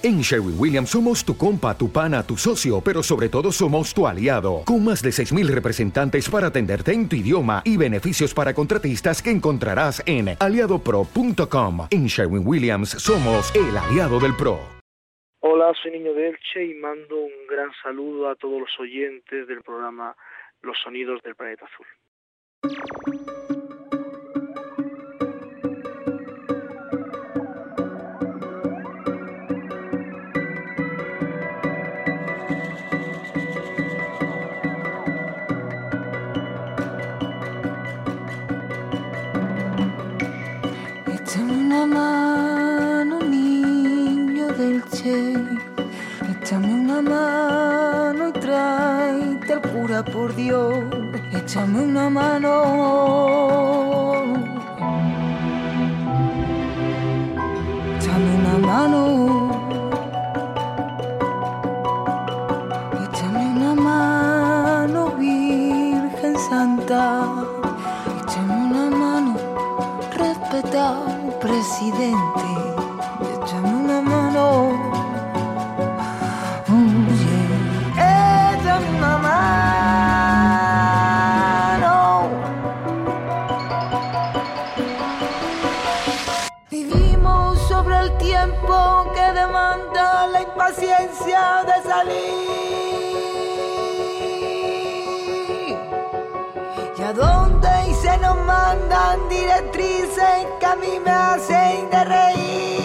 En Sherwin Williams somos tu compa, tu pana, tu socio, pero sobre todo somos tu aliado, con más de 6.000 representantes para atenderte en tu idioma y beneficios para contratistas que encontrarás en aliadopro.com. En Sherwin Williams somos el aliado del PRO. Hola, soy Niño de y mando un gran saludo a todos los oyentes del programa Los Sonidos del Planeta Azul. Échame una mano y tráete el cura por Dios. Échame una mano. Échame una mano. Échame una mano, Virgen Santa. Échame una mano, respetado presidente. Directrices que a mí me hacen de reír.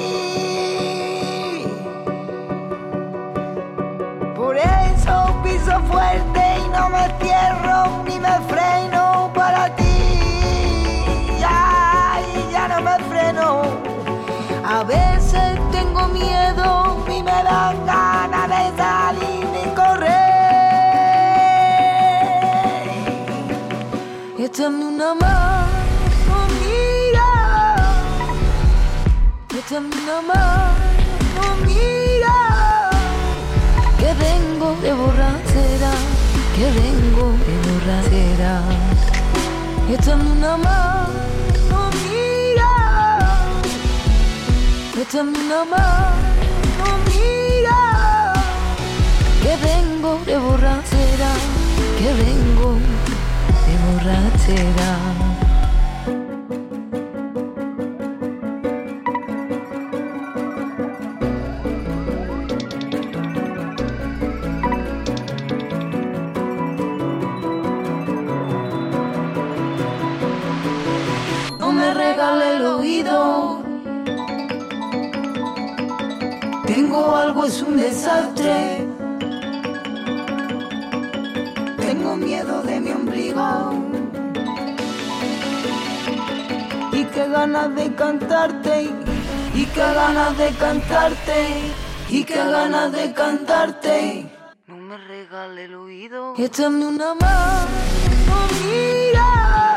Por eso piso fuerte y no me cierro ni me Échame una mano, mira. Que vengo de borrachera, que vengo de borrachera. Échame una mano, mira. Échame una mano que vengo de borrachera, que vengo de borrachera. Cantarte. Y qué ganas de cantarte. No me regale el oído. Échame una mano, mira.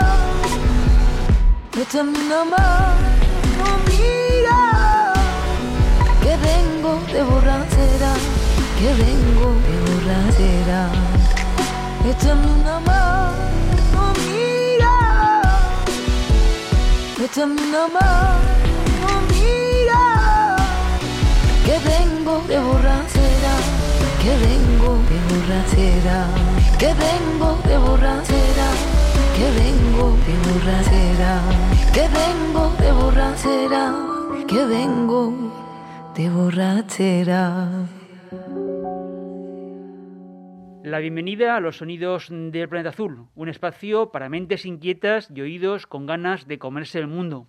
Échame una mano, mira vengo de borrachera, que vengo de borrachera. Échame una mano, mira. Échame una mano, Que vengo de borrachera, que vengo de borrachera. Que vengo de borrachera, que vengo de borrachera. Que vengo de borrachera, que vengo de borrachera. La bienvenida a los sonidos del planeta azul, un espacio para mentes inquietas y oídos con ganas de comerse el mundo.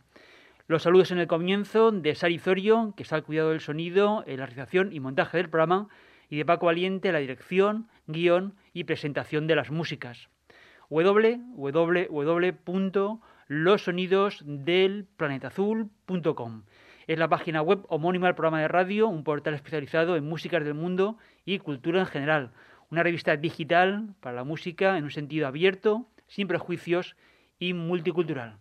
Los saludos en el comienzo de Sari Zorio, que está al cuidado del sonido, en la realización y montaje del programa, y de Paco Valiente, la dirección, guion y presentación de las músicas. www.losonidosdelplanetazul.com es la página web homónima del programa de radio, un portal especializado en músicas del mundo y cultura en general. Una revista digital para la música en un sentido abierto, sin prejuicios y multicultural.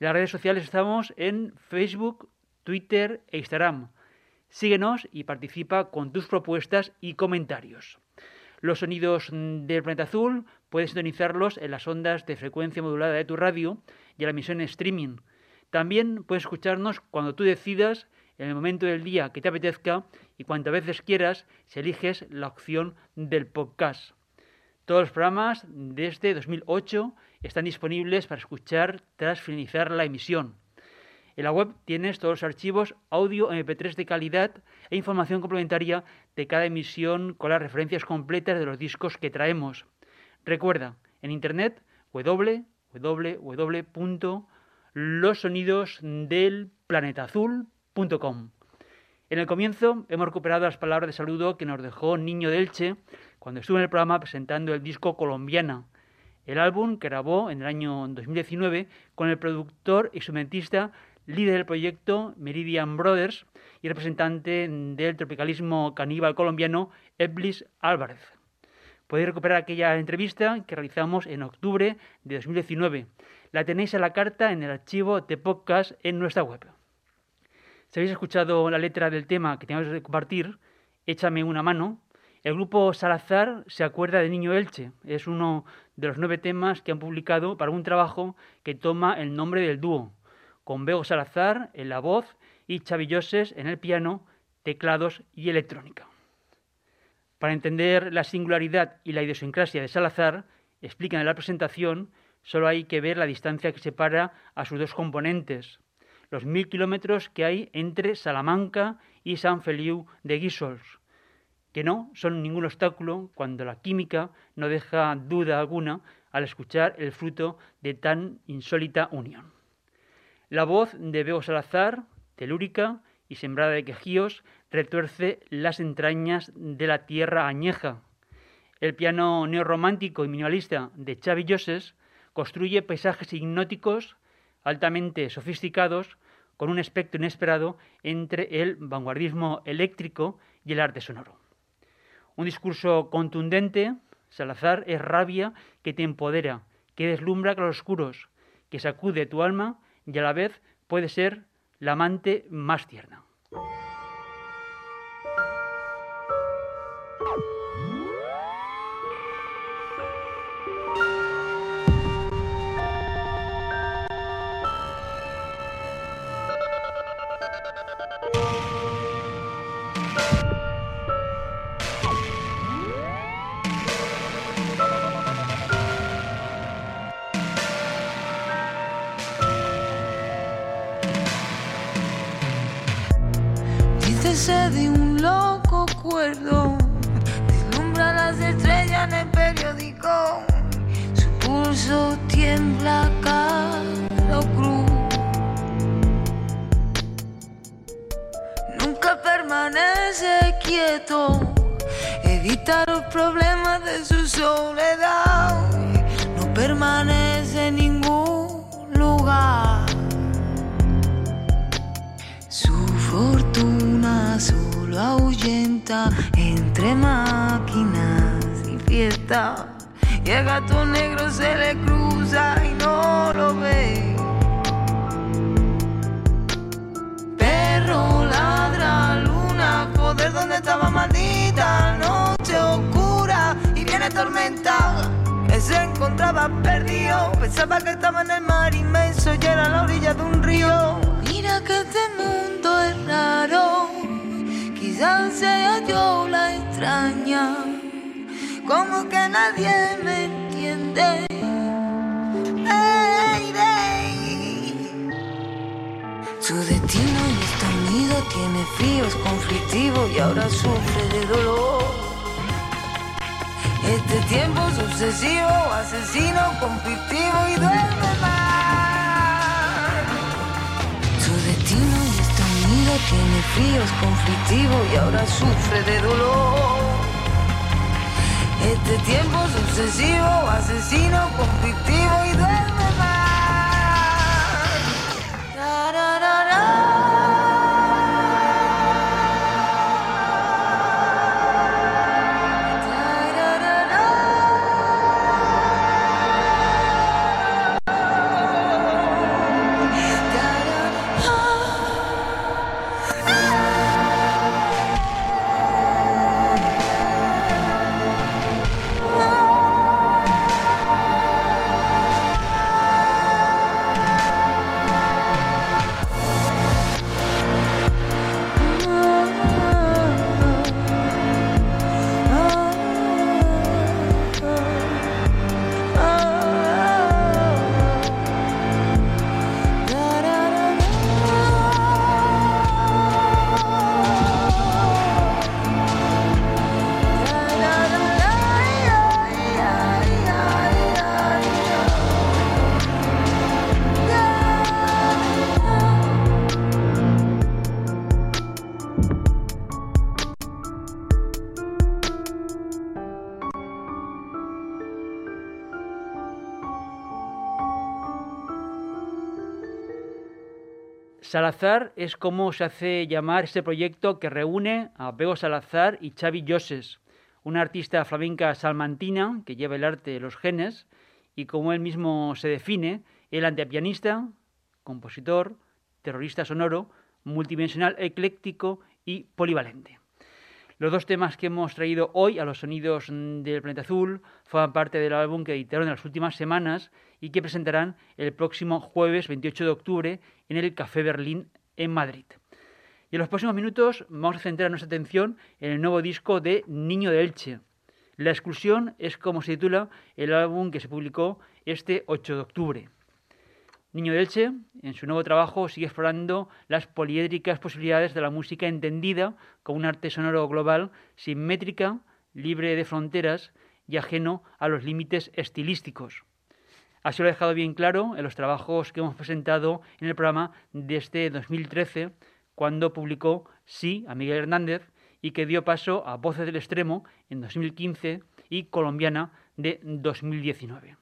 En las redes sociales estamos en Facebook, Twitter e Instagram. Síguenos y participa con tus propuestas y comentarios. Los sonidos del planeta azul puedes sintonizarlos en las ondas de frecuencia modulada de tu radio y en la emisión streaming también puedes escucharnos cuando tú decidas en el momento del día que te apetezca y cuantas veces quieras si eliges la opción del podcast. Todos los programas desde 2008 están disponibles para escuchar tras finalizar la emisión. En la web tienes todos los archivos audio MP3 de calidad e información complementaria de cada emisión con las referencias completas de los discos que traemos. Recuerda, en internet www.losonidosdelplanetazul.com. En el comienzo hemos recuperado las palabras de saludo que nos dejó Niño de Elche cuando estuvo en el programa presentando el disco Colombiana, el álbum que grabó en el año 2019 con el productor y instrumentista líder del proyecto Meridian Brothers y representante del tropicalismo caníbal colombiano Eblis Álvarez. Podéis recuperar aquella entrevista que realizamos en octubre de 2019. La tenéis a la carta en el archivo de podcast en nuestra web. Si habéis escuchado la letra del tema que tenemos que compartir, échame una mano. El grupo Salazar se acuerda de Niño Elche. Es uno de los nueve temas que han publicado para un trabajo que toma el nombre del dúo, con Bego Salazar en la voz y Chavilloses en el piano, teclados y electrónica. Para entender la singularidad y la idiosincrasia de Salazar, explican en la presentación, solo hay que ver la distancia que separa a sus dos componentes, los mil kilómetros que hay entre Salamanca y San Feliu de Guísols, que no son ningún obstáculo cuando la química no deja duda alguna al escuchar el fruto de tan insólita unión. La voz de Bego Salazar, telúrica y sembrada de quejíos, retuerce las entrañas de la tierra añeja. El piano neorromántico y minimalista de Xavi Joses construye paisajes hipnóticos altamente sofisticados con un espectro inesperado entre el vanguardismo eléctrico y el arte sonoro. Un discurso contundente, Salazar es rabia que te empodera, que deslumbra claroscuros, que sacude tu alma y a la vez puede ser la amante más tierna. Los problemas de su soledad. No permanece en ningún lugar. Su fortuna solo ahuyenta entre máquinas y fiesta. Y el gato negro se le cruza y no lo ve. Perro ladra, luna, joder, ¿dónde estaba maldita? Oscura y viene tormenta. Él se encontraba perdido, pensaba que estaba en el mar inmenso y era la orilla de un río. Mira que este mundo es raro quizás sea yo la extraña, como que nadie me entiende. Su destino unido, tiene frío, es conflictivo y ahora sufre de dolor. Este tiempo sucesivo, asesino, conflictivo y duerme más. Su destino tiene frío, es conflictivo y ahora sufre de dolor. Este tiempo sucesivo, asesino, conflictivo y duerme más. Salazar es como se hace llamar este proyecto que reúne a Bego Salazar y Xavi Joses, una artista flamenca salmantina que lleva el arte de los genes y como él mismo se define, el antepianista, compositor, terrorista sonoro, multidimensional ecléctico y polivalente. Los dos temas que hemos traído hoy a los sonidos del planeta azul forman parte del álbum que editaron en las últimas semanas y que presentarán el próximo jueves 28 de octubre en el Café Berlín en Madrid. Y en los próximos minutos vamos a centrar nuestra atención en el nuevo disco de Niño de Elche. La exclusión es como se titula el álbum que se publicó este 8 de octubre. Niño de Elche, en su nuevo trabajo, sigue explorando las poliédricas posibilidades de la música entendida como un arte sonoro global, simétrica, libre de fronteras y ajeno a los límites estilísticos. Así lo ha dejado bien claro en los trabajos que hemos presentado en el programa de este 2013, cuando publicó Sí a Miguel Hernández y que dio paso a Voces del Extremo en 2015 y Colombiana de 2019.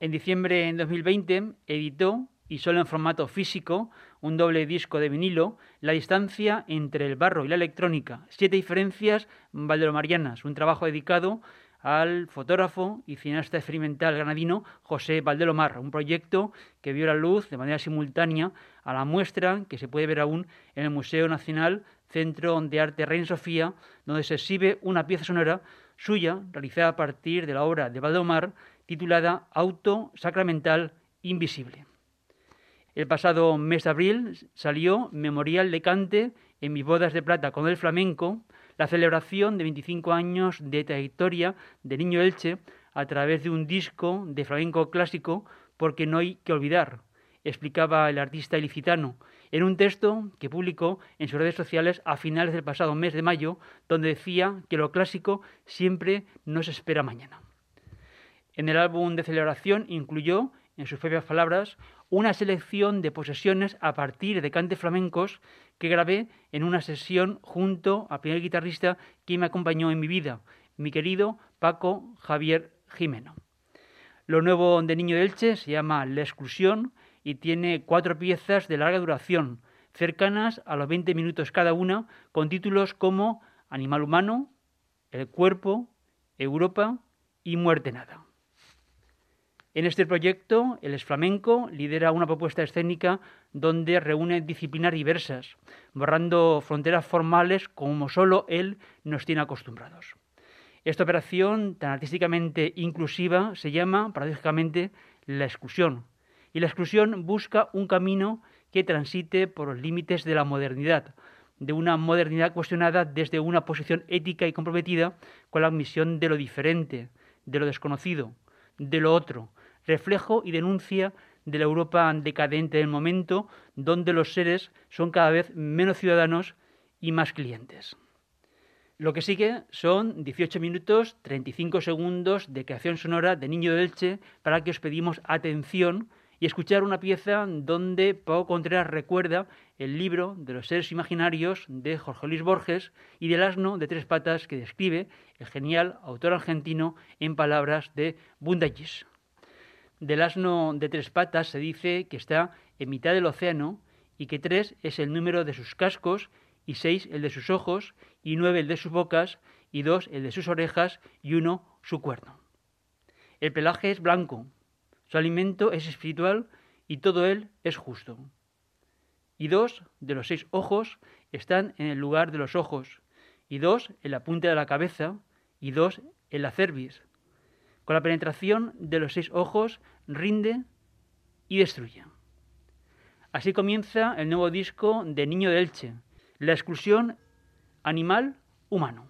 En diciembre de 2020 editó, y solo en formato físico, un doble disco de vinilo, La distancia entre el barro y la electrónica, siete diferencias valdelomarianas, un trabajo dedicado al fotógrafo y cineasta experimental granadino José Valdelomar, un proyecto que vio la luz de manera simultánea a la muestra que se puede ver aún en el Museo Nacional Centro de Arte Reina Sofía, donde se exhibe una pieza sonora suya realizada a partir de la obra de Valdelomar titulada Auto Sacramental Invisible. El pasado mes de abril salió Memorial de Cante en mis bodas de plata con el flamenco, la celebración de 25 años de trayectoria de Niño Elche a través de un disco de flamenco clásico porque no hay que olvidar, explicaba el artista ilicitano en un texto que publicó en sus redes sociales a finales del pasado mes de mayo, donde decía que lo clásico siempre nos espera mañana. En el álbum de celebración incluyó, en sus propias palabras, una selección de posesiones a partir de cantes flamencos que grabé en una sesión junto al primer guitarrista que me acompañó en mi vida, mi querido Paco Javier Jimeno. Lo nuevo de Niño de Elche se llama La Exclusión y tiene cuatro piezas de larga duración, cercanas a los 20 minutos cada una, con títulos como Animal Humano, El Cuerpo, Europa y Muerte Nada. En este proyecto, el flamenco lidera una propuesta escénica donde reúne disciplinas diversas, borrando fronteras formales como solo él nos tiene acostumbrados. Esta operación tan artísticamente inclusiva se llama, paradójicamente, la exclusión. Y la exclusión busca un camino que transite por los límites de la modernidad, de una modernidad cuestionada desde una posición ética y comprometida con la admisión de lo diferente, de lo desconocido, de lo otro, reflejo y denuncia de la Europa decadente del momento, donde los seres son cada vez menos ciudadanos y más clientes. Lo que sigue son 18 minutos 35 segundos de creación sonora de Niño de Elche para que os pedimos atención y escuchar una pieza donde Pau Contreras recuerda el libro de los seres imaginarios de Jorge Luis Borges y del asno de tres patas que describe el genial autor argentino en palabras de Bundagis. Del asno de tres patas se dice que está en mitad del océano y que tres es el número de sus cascos y seis el de sus ojos y nueve el de sus bocas y dos el de sus orejas y uno su cuerno. El pelaje es blanco, su alimento es espiritual y todo él es justo. Y dos de los seis ojos están en el lugar de los ojos, y dos en la punta de la cabeza, y dos en la cerviz, con la penetración de los seis ojos, rinde y destruye. Así comienza el nuevo disco de Niño de Elche, la exclusión animal-humano. tas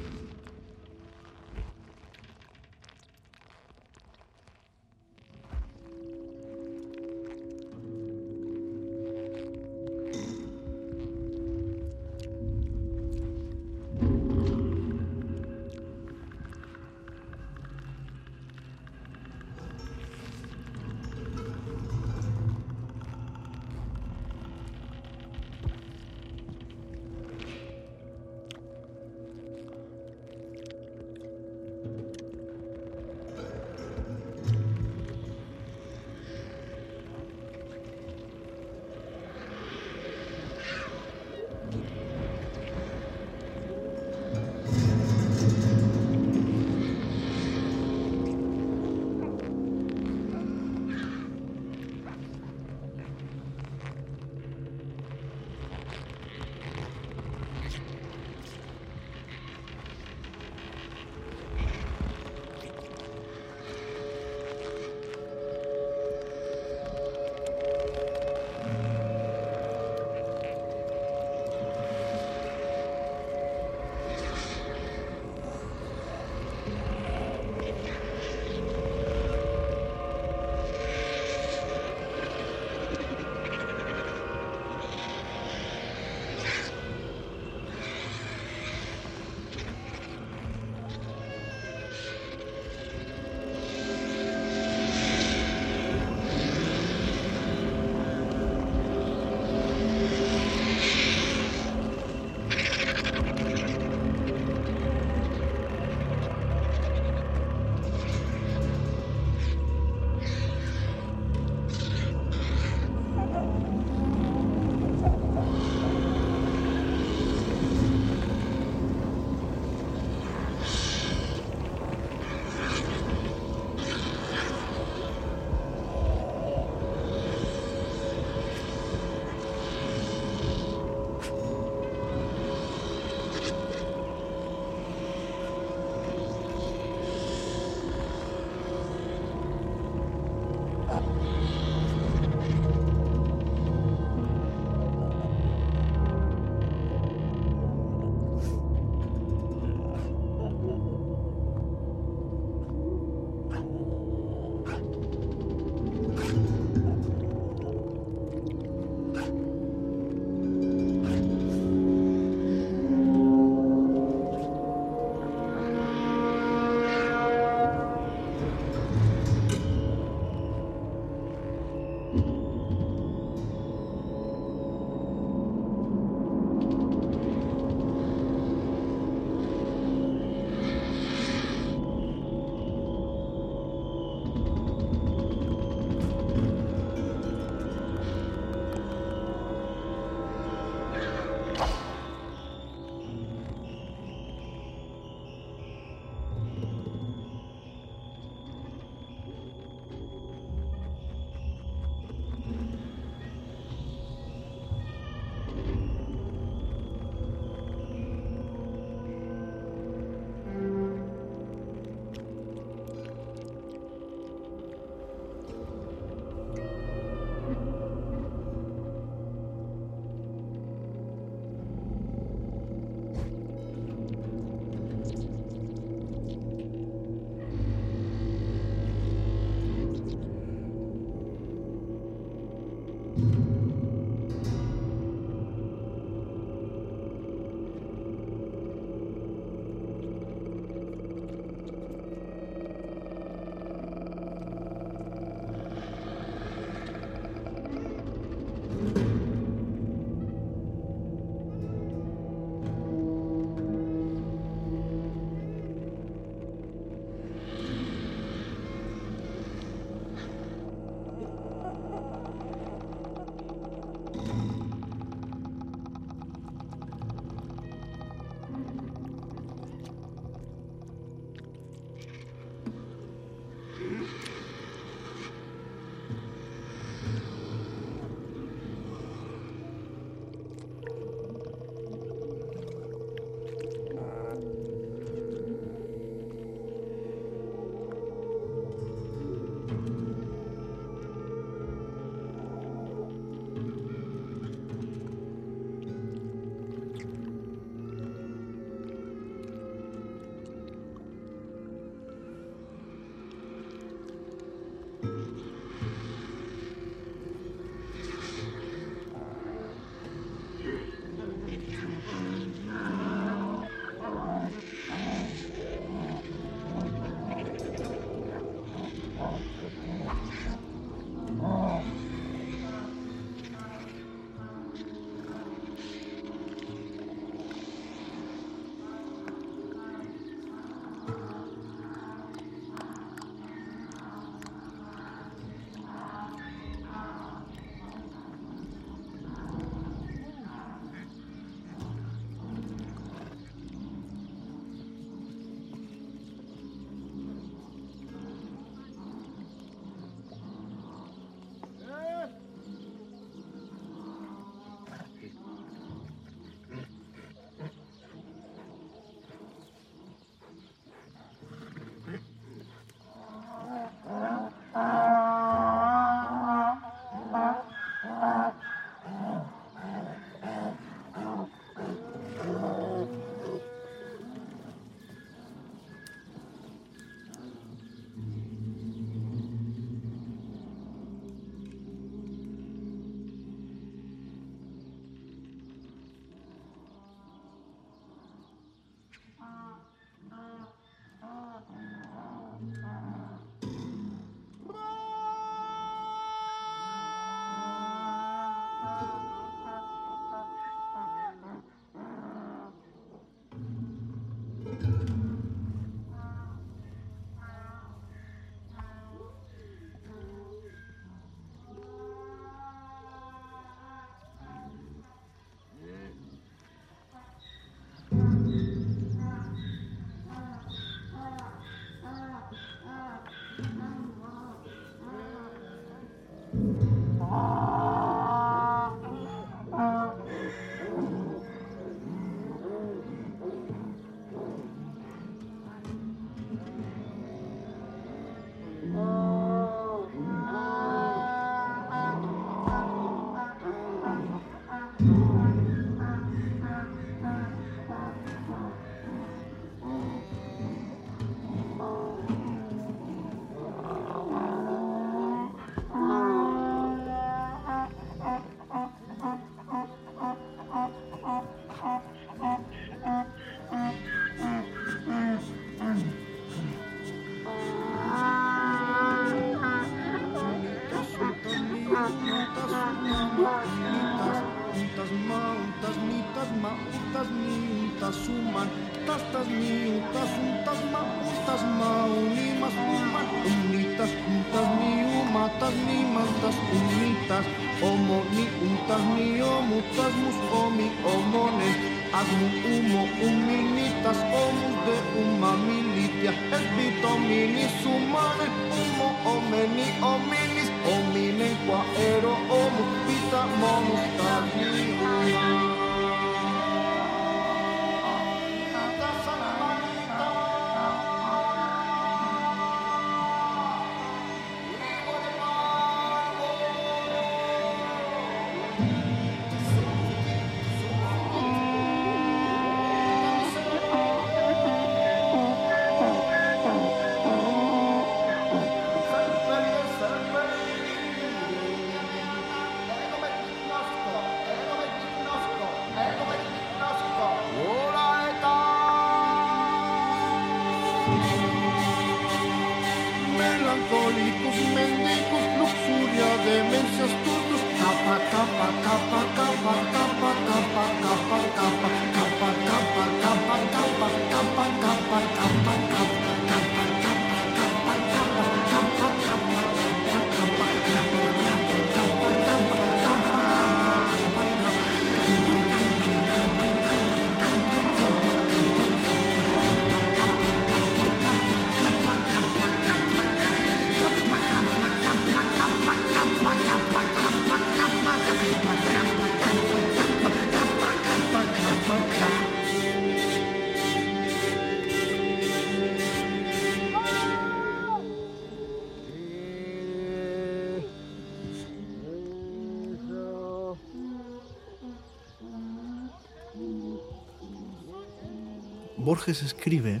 Borges escribe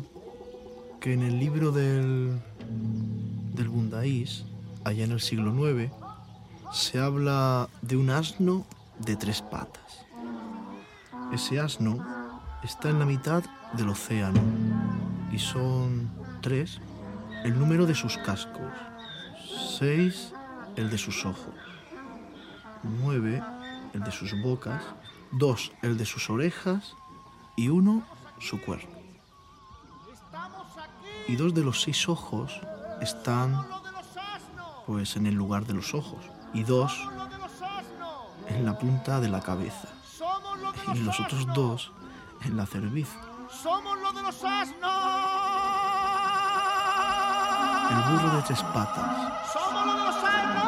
que en el libro del, del allá en el siglo IX, se habla de un asno de tres patas. Ese asno está en la mitad del océano y son tres el número de sus cascos, seis el de sus ojos, nueve el de sus bocas, dos el de sus orejas y uno su cuerno y dos de los seis ojos están pues en el lugar de los ojos y dos en la punta de la cabeza y los otros dos en la cerviz. Somos los de los asnos. El burro de tres patas. Somos los de los asnos.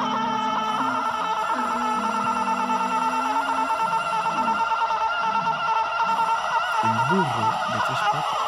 El burro de tres patas.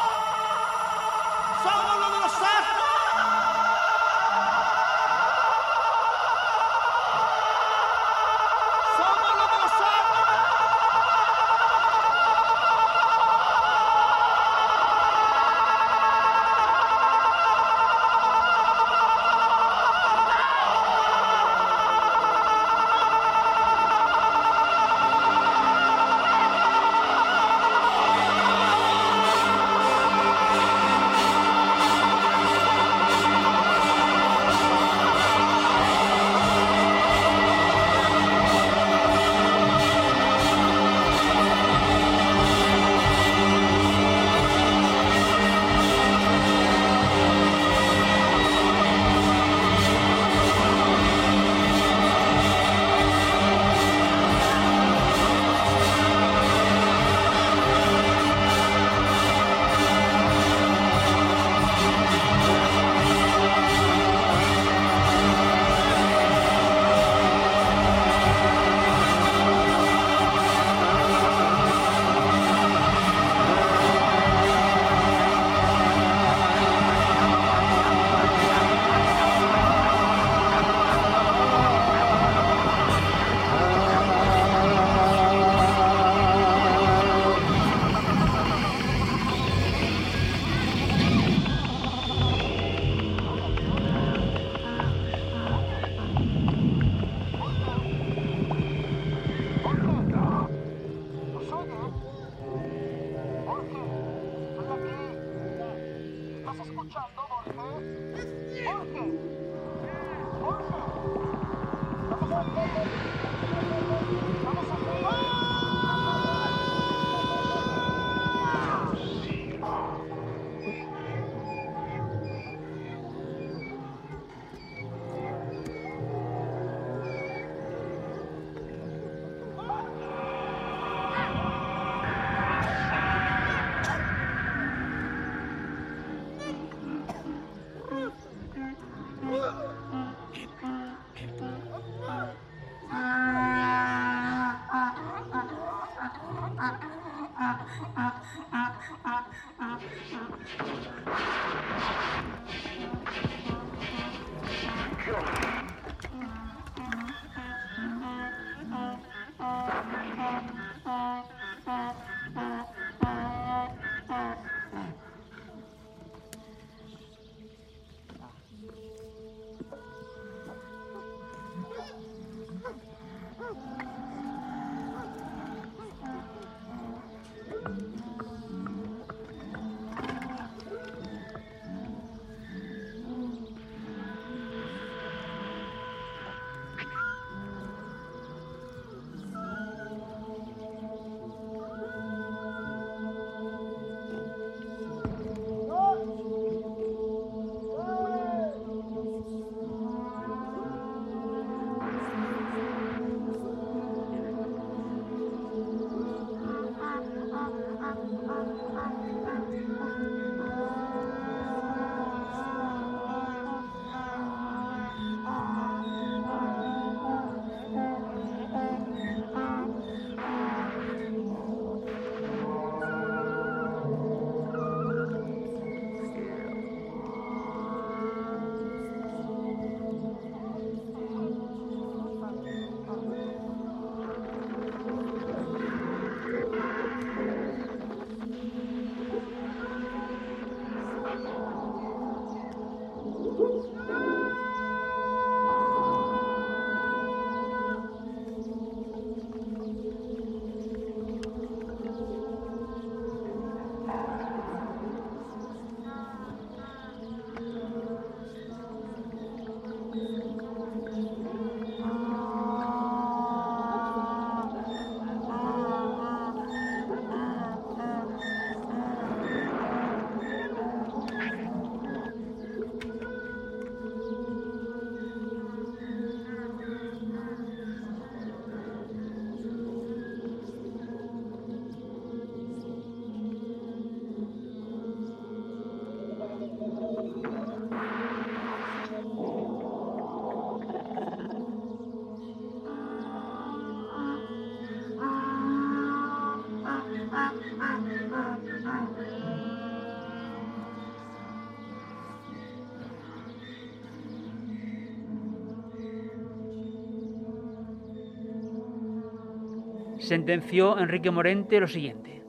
Sentenció Enrique Morente lo siguiente.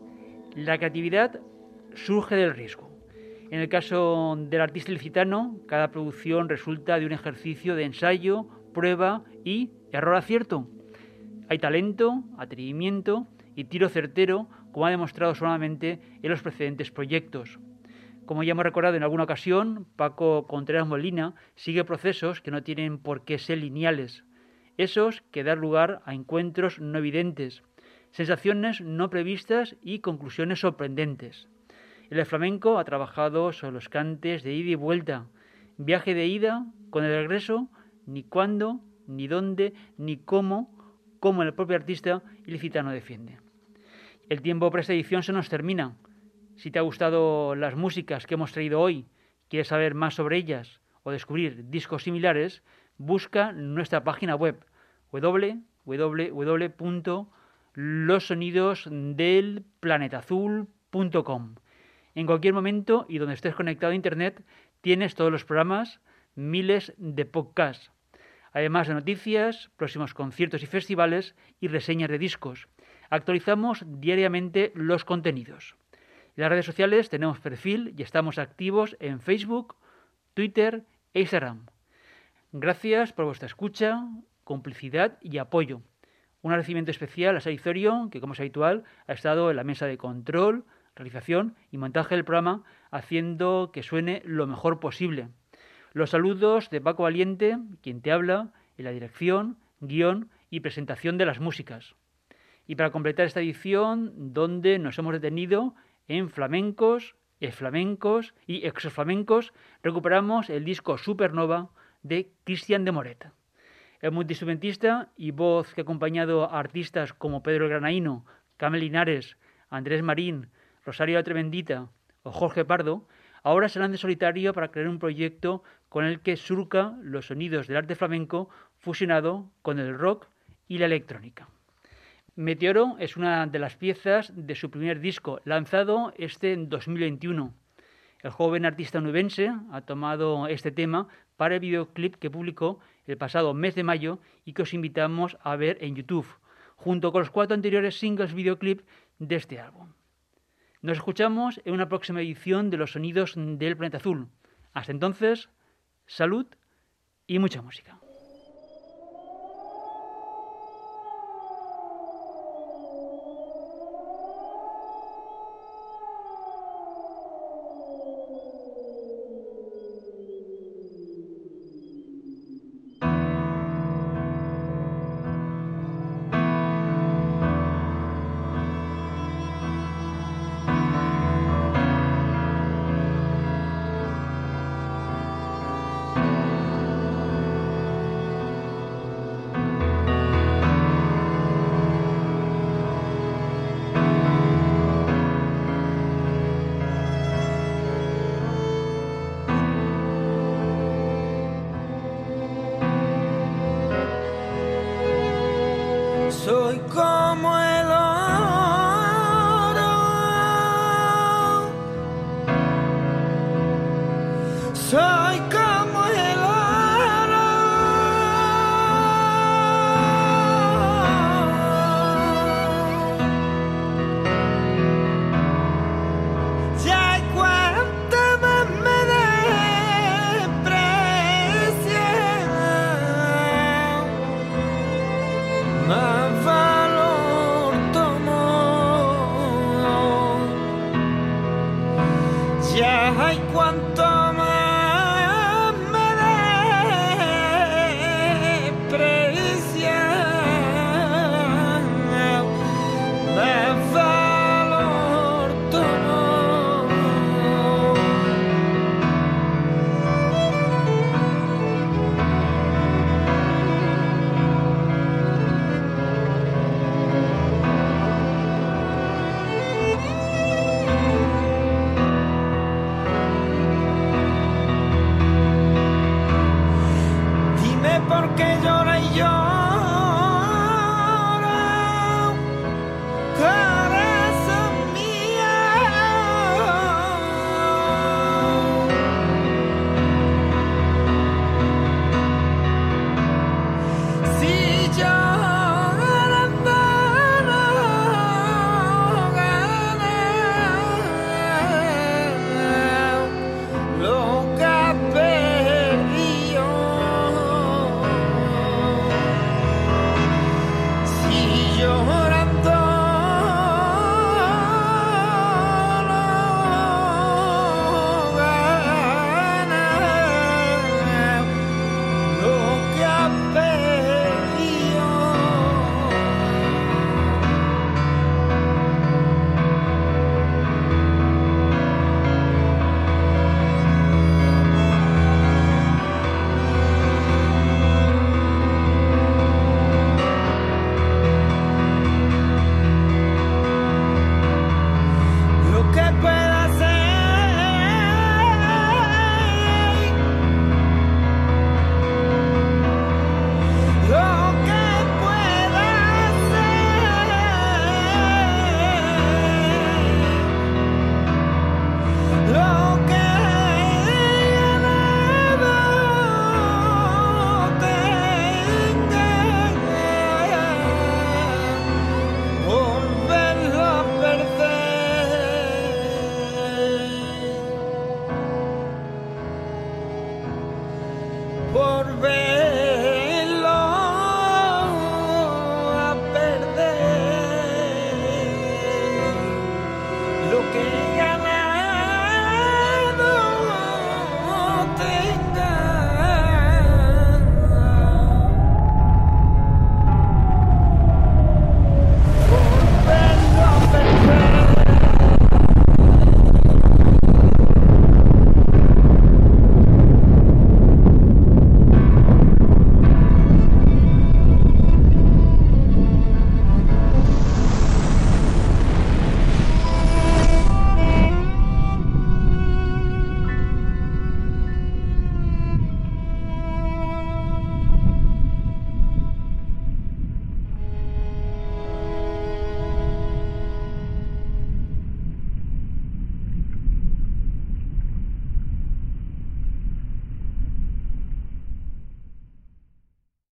La creatividad surge del riesgo. En el caso del artista ilicitano, cada producción resulta de un ejercicio de ensayo, prueba y error-acierto. Hay talento, atrevimiento y tiro certero, como ha demostrado solamente en los precedentes proyectos. Como ya hemos recordado en alguna ocasión, Paco Contreras Molina sigue procesos que no tienen por qué ser lineales, esos que dan lugar a encuentros no evidentes, sensaciones no previstas y conclusiones sorprendentes. El flamenco ha trabajado sobre los cantes de ida y vuelta, viaje de ida con el regreso, ni cuándo, ni dónde, ni cómo, como el propio artista ilicitano defiende. El tiempo para esta edición se nos termina. Si te ha gustado las músicas que hemos traído hoy, quieres saber más sobre ellas o descubrir discos similares, busca nuestra página web www los sonidos del planetazul.com. En cualquier momento y donde estés conectado a Internet tienes todos los programas, miles de podcasts, además de noticias, próximos conciertos y festivales y reseñas de discos. Actualizamos diariamente los contenidos. En las redes sociales tenemos perfil y estamos activos en Facebook, Twitter e Instagram. Gracias por vuestra escucha, complicidad y apoyo. Un agradecimiento especial a Saizorio, que como es habitual ha estado en la mesa de control, realización y montaje del programa, haciendo que suene lo mejor posible. Los saludos de Paco Valiente, quien te habla, en la dirección, guion y presentación de las músicas. Y para completar esta edición, donde nos hemos detenido en flamencos, flamencos y exoflamencos, recuperamos el disco Supernova de Cristian de Moret. El multiinstrumentista y voz que ha acompañado a artistas como Pedro Granaíno, Camel Linares, Andrés Marín, Rosario Tremendita o Jorge Pardo, ahora se lanza solitario para crear un proyecto con el que surca los sonidos del arte flamenco fusionado con el rock y la electrónica. Meteoro es una de las piezas de su primer disco, lanzado este en 2021. El joven artista nubense ha tomado este tema para el videoclip que publicó el pasado mes de mayo y que os invitamos a ver en YouTube, junto con los cuatro anteriores singles videoclip de este álbum. Nos escuchamos en una próxima edición de Los Sonidos del Planeta Azul. Hasta entonces, salud y mucha música.